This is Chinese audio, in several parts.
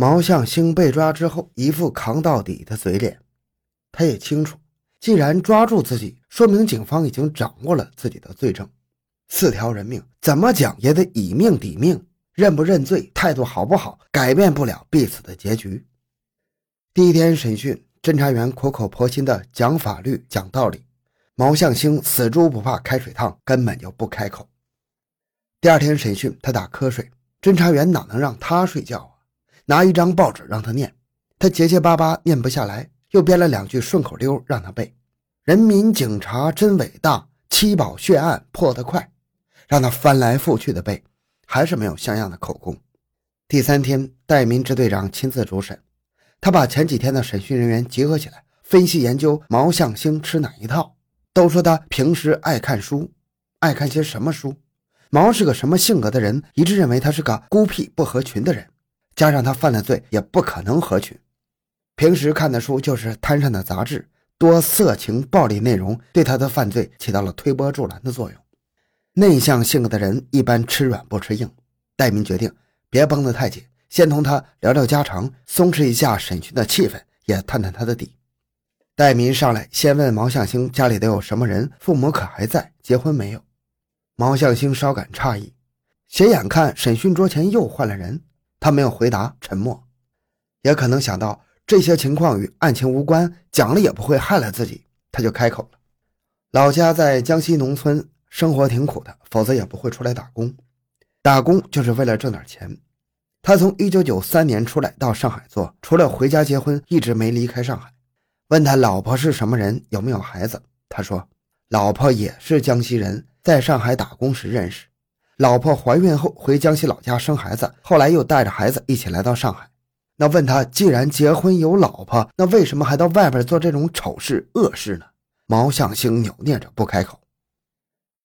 毛向星被抓之后，一副扛到底的嘴脸。他也清楚，既然抓住自己，说明警方已经掌握了自己的罪证。四条人命，怎么讲也得以命抵命。认不认罪，态度好不好，改变不了必死的结局。第一天审讯，侦查员苦口婆心的讲法律、讲道理，毛向星死猪不怕开水烫，根本就不开口。第二天审讯，他打瞌睡，侦查员哪能让他睡觉啊？拿一张报纸让他念，他结结巴巴念不下来，又编了两句顺口溜让他背：“人民警察真伟大，七宝血案破得快。”让他翻来覆去的背。还是没有像样的口供。第三天，戴民支队长亲自主审，他把前几天的审讯人员集合起来，分析研究毛向星吃哪一套。都说他平时爱看书，爱看些什么书？毛是个什么性格的人？一致认为他是个孤僻不合群的人，加上他犯了罪，也不可能合群。平时看的书就是摊上的杂志，多色情暴力内容，对他的犯罪起到了推波助澜的作用。内向性格的人一般吃软不吃硬。戴明决定别绷得太紧，先同他聊聊家常，松弛一下审讯的气氛，也探探他的底。戴明上来先问毛向星家里都有什么人，父母可还在，结婚没有？毛向星稍感诧异，斜眼看审讯桌前又换了人，他没有回答，沉默。也可能想到这些情况与案情无关，讲了也不会害了自己，他就开口了：老家在江西农村。生活挺苦的，否则也不会出来打工。打工就是为了挣点钱。他从1993年出来到上海做，除了回家结婚，一直没离开上海。问他老婆是什么人，有没有孩子？他说，老婆也是江西人，在上海打工时认识。老婆怀孕后回江西老家生孩子，后来又带着孩子一起来到上海。那问他，既然结婚有老婆，那为什么还到外边做这种丑事恶事呢？毛向星扭捏着不开口。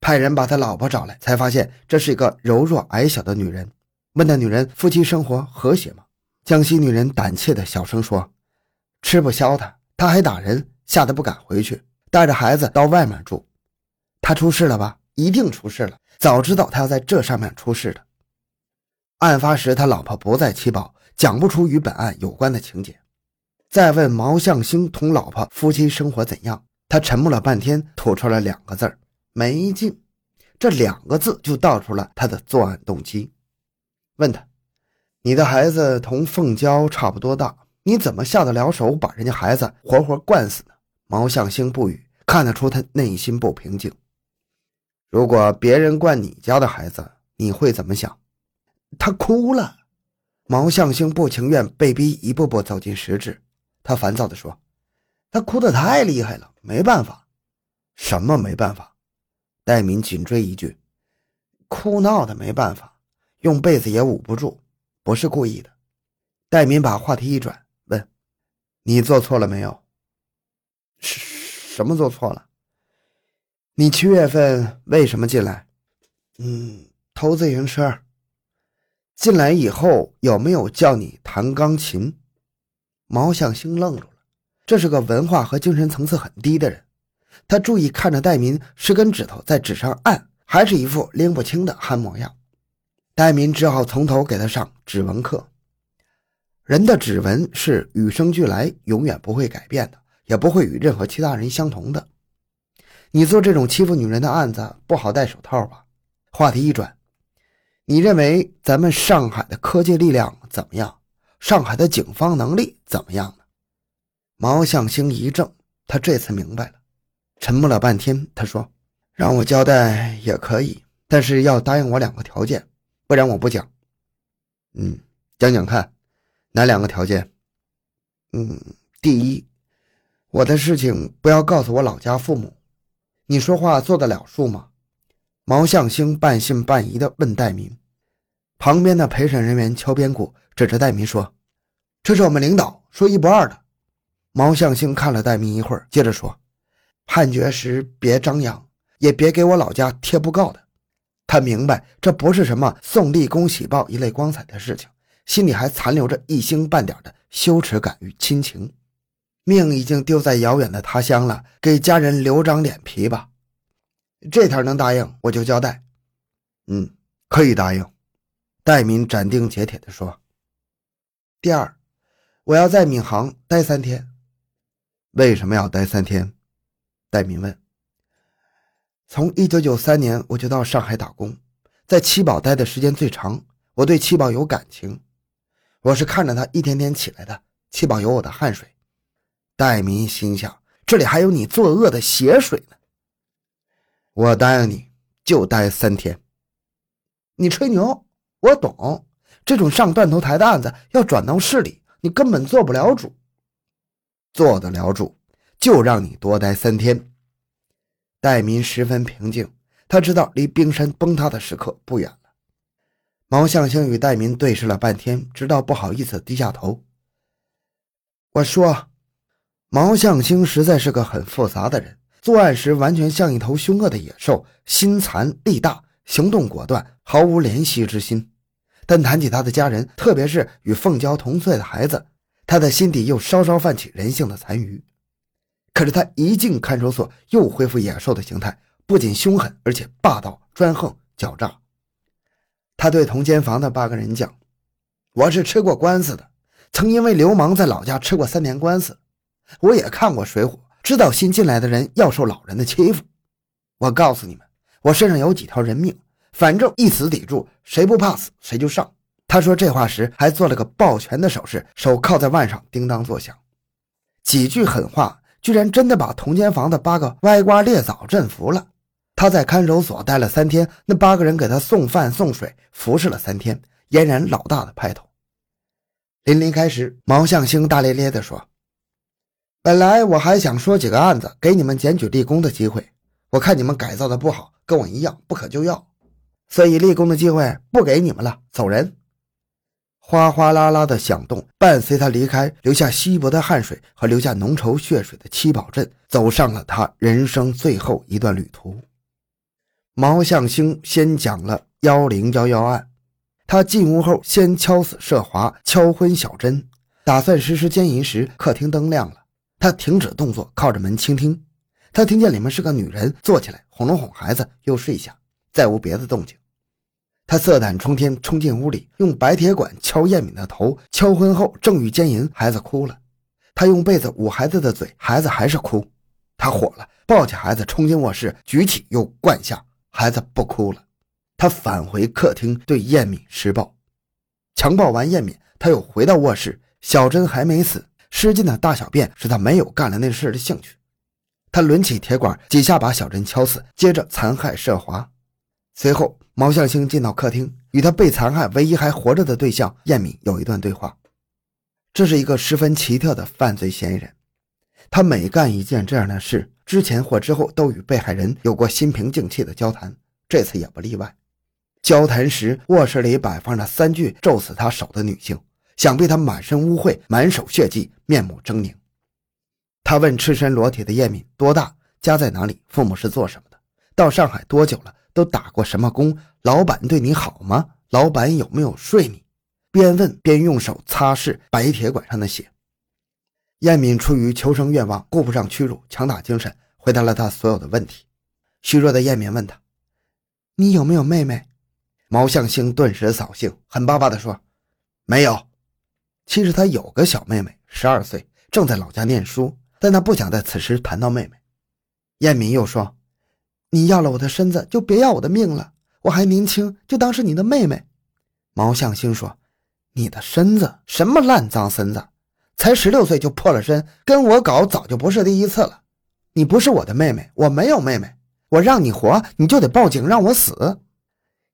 派人把他老婆找来，才发现这是一个柔弱矮小的女人。问那女人夫妻生活和谐吗？江西女人胆怯的小声说：“吃不消他，他还打人，吓得不敢回去，带着孩子到外面住。他出事了吧？一定出事了。早知道他要在这上面出事的。案发时他老婆不在七宝，讲不出与本案有关的情节。再问毛向星同老婆夫妻生活怎样，他沉默了半天，吐出了两个字儿。”没劲，这两个字就道出了他的作案动机。问他：“你的孩子同凤娇差不多大，你怎么下得了手把人家孩子活活灌死呢？”毛向星不语，看得出他内心不平静。如果别人惯你家的孩子，你会怎么想？他哭了。毛向星不情愿被逼一步步走进实质，他烦躁地说：“他哭得太厉害了，没办法。什么没办法？”戴民紧追一句：“哭闹的没办法，用被子也捂不住，不是故意的。”戴民把话题一转，问：“你做错了没有？什什么做错了？你七月份为什么进来？嗯，偷自行车。进来以后有没有叫你弹钢琴？”毛向星愣住了，这是个文化和精神层次很低的人。他注意看着戴民，十根指头在纸上按，还是一副拎不清的憨模样。戴民只好从头给他上指纹课。人的指纹是与生俱来，永远不会改变的，也不会与任何其他人相同的。你做这种欺负女人的案子，不好戴手套吧？话题一转，你认为咱们上海的科技力量怎么样？上海的警方能力怎么样呢？毛向星一怔，他这次明白了。沉默了半天，他说：“让我交代也可以，但是要答应我两个条件，不然我不讲。”“嗯，讲讲看，哪两个条件？”“嗯，第一，我的事情不要告诉我老家父母。你说话做得了数吗？”毛向星半信半疑地问戴民。旁边的陪审人员敲边鼓，指着戴民说：“这是我们领导说一不二的。”毛向星看了戴民一会儿，接着说。判决时别张扬，也别给我老家贴布告的。他明白这不是什么送立功喜报一类光彩的事情，心里还残留着一星半点的羞耻感与亲情。命已经丢在遥远的他乡了，给家人留张脸皮吧。这条能答应，我就交代。嗯，可以答应。戴民斩钉截铁地说。第二，我要在闵行待三天。为什么要待三天？戴敏问。从一九九三年我就到上海打工，在七宝待的时间最长，我对七宝有感情。我是看着他一天天起来的，七宝有我的汗水。戴明心想，这里还有你作恶的血水呢。我答应你，就待三天。你吹牛，我懂。这种上断头台的案子要转到市里，你根本做不了主。做得了主，就让你多待三天。戴民十分平静，他知道离冰山崩塌的时刻不远了。毛向星与戴民对视了半天，直到不好意思低下头。我说：“毛向星实在是个很复杂的人，作案时完全像一头凶恶的野兽，心残力大，行动果断，毫无怜惜之心。但谈起他的家人，特别是与凤娇同岁的孩子，他的心底又稍稍泛起人性的残余。”可是他一进看守所，又恢复野兽的形态，不仅凶狠，而且霸道、专横、狡诈。他对同间房的八个人讲：“我是吃过官司的，曾因为流氓在老家吃过三年官司。我也看过《水浒》，知道新进来的人要受老人的欺负。我告诉你们，我身上有几条人命，反正一死抵住，谁不怕死谁就上。”他说这话时还做了个抱拳的手势，手靠在腕上，叮当作响。几句狠话。居然真的把同间房的八个歪瓜裂枣镇服了。他在看守所待了三天，那八个人给他送饭送水，服侍了三天，俨然老大的派头。临离开时，毛向星大咧咧地说：“本来我还想说几个案子，给你们检举立功的机会。我看你们改造的不好，跟我一样不可救药，所以立功的机会不给你们了，走人。”哗哗啦啦的响动，伴随他离开，留下稀薄的汗水和留下浓稠血水的七宝镇，走上了他人生最后一段旅途。毛向星先讲了幺零幺幺案，他进屋后先敲死涉华，敲昏小珍，打算实施奸淫时，客厅灯亮了，他停止动作，靠着门倾听，他听见里面是个女人，坐起来哄了哄孩子，又睡下，再无别的动静。他色胆冲天，冲进屋里，用白铁管敲燕敏的头。敲昏后，正欲奸淫，孩子哭了。他用被子捂孩子的嘴，孩子还是哭。他火了，抱起孩子冲进卧室，举起又灌下，孩子不哭了。他返回客厅，对燕敏施暴。强暴完燕敏，他又回到卧室。小珍还没死，失禁的大小便使他没有干了那事的兴趣。他抡起铁管，几下把小珍敲死，接着残害涉华。随后。毛向星进到客厅，与他被残害、唯一还活着的对象燕敏有一段对话。这是一个十分奇特的犯罪嫌疑人，他每干一件这样的事，之前或之后都与被害人有过心平静气的交谈，这次也不例外。交谈时，卧室里摆放着三具咒死他手的女性，想必他满身污秽，满手血迹，面目狰狞。他问赤身裸体的燕敏多大，家在哪里，父母是做什么的，到上海多久了。都打过什么工？老板对你好吗？老板有没有睡你？边问边用手擦拭白铁管上的血。燕敏出于求生愿望，顾不上屈辱，强打精神，回答了他所有的问题。虚弱的燕敏问他：“你有没有妹妹？”毛向星顿时扫兴，狠巴巴地说：“没有。”其实他有个小妹妹，十二岁，正在老家念书，但他不想在此时谈到妹妹。燕敏又说。你要了我的身子，就别要我的命了。我还年轻，就当是你的妹妹。毛向星说：“你的身子，什么烂脏身子，才十六岁就破了身，跟我搞早就不是第一次了。你不是我的妹妹，我没有妹妹。我让你活，你就得报警让我死。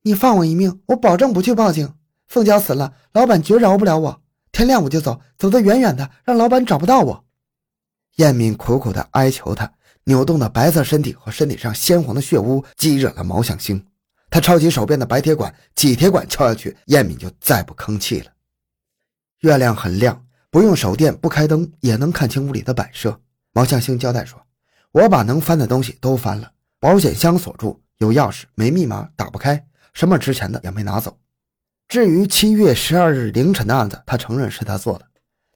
你放我一命，我保证不去报警。凤娇死了，老板绝饶不了我。天亮我就走，走得远远的，让老板找不到我。”燕敏苦苦地哀求他。扭动的白色身体和身体上鲜黄的血污激惹了毛向星，他抄起手边的白铁管，几铁管敲下去，燕敏就再不吭气了。月亮很亮，不用手电，不开灯也能看清屋里的摆设。毛向星交代说：“我把能翻的东西都翻了，保险箱锁住，有钥匙，没密码，打不开，什么值钱的也没拿走。至于七月十二日凌晨的案子，他承认是他做的。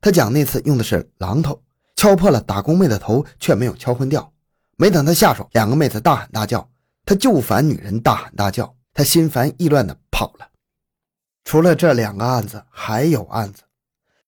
他讲那次用的是榔头，敲破了打工妹的头，却没有敲昏掉。”没等他下手，两个妹子大喊大叫，他就烦女人大喊大叫，他心烦意乱的跑了。除了这两个案子，还有案子。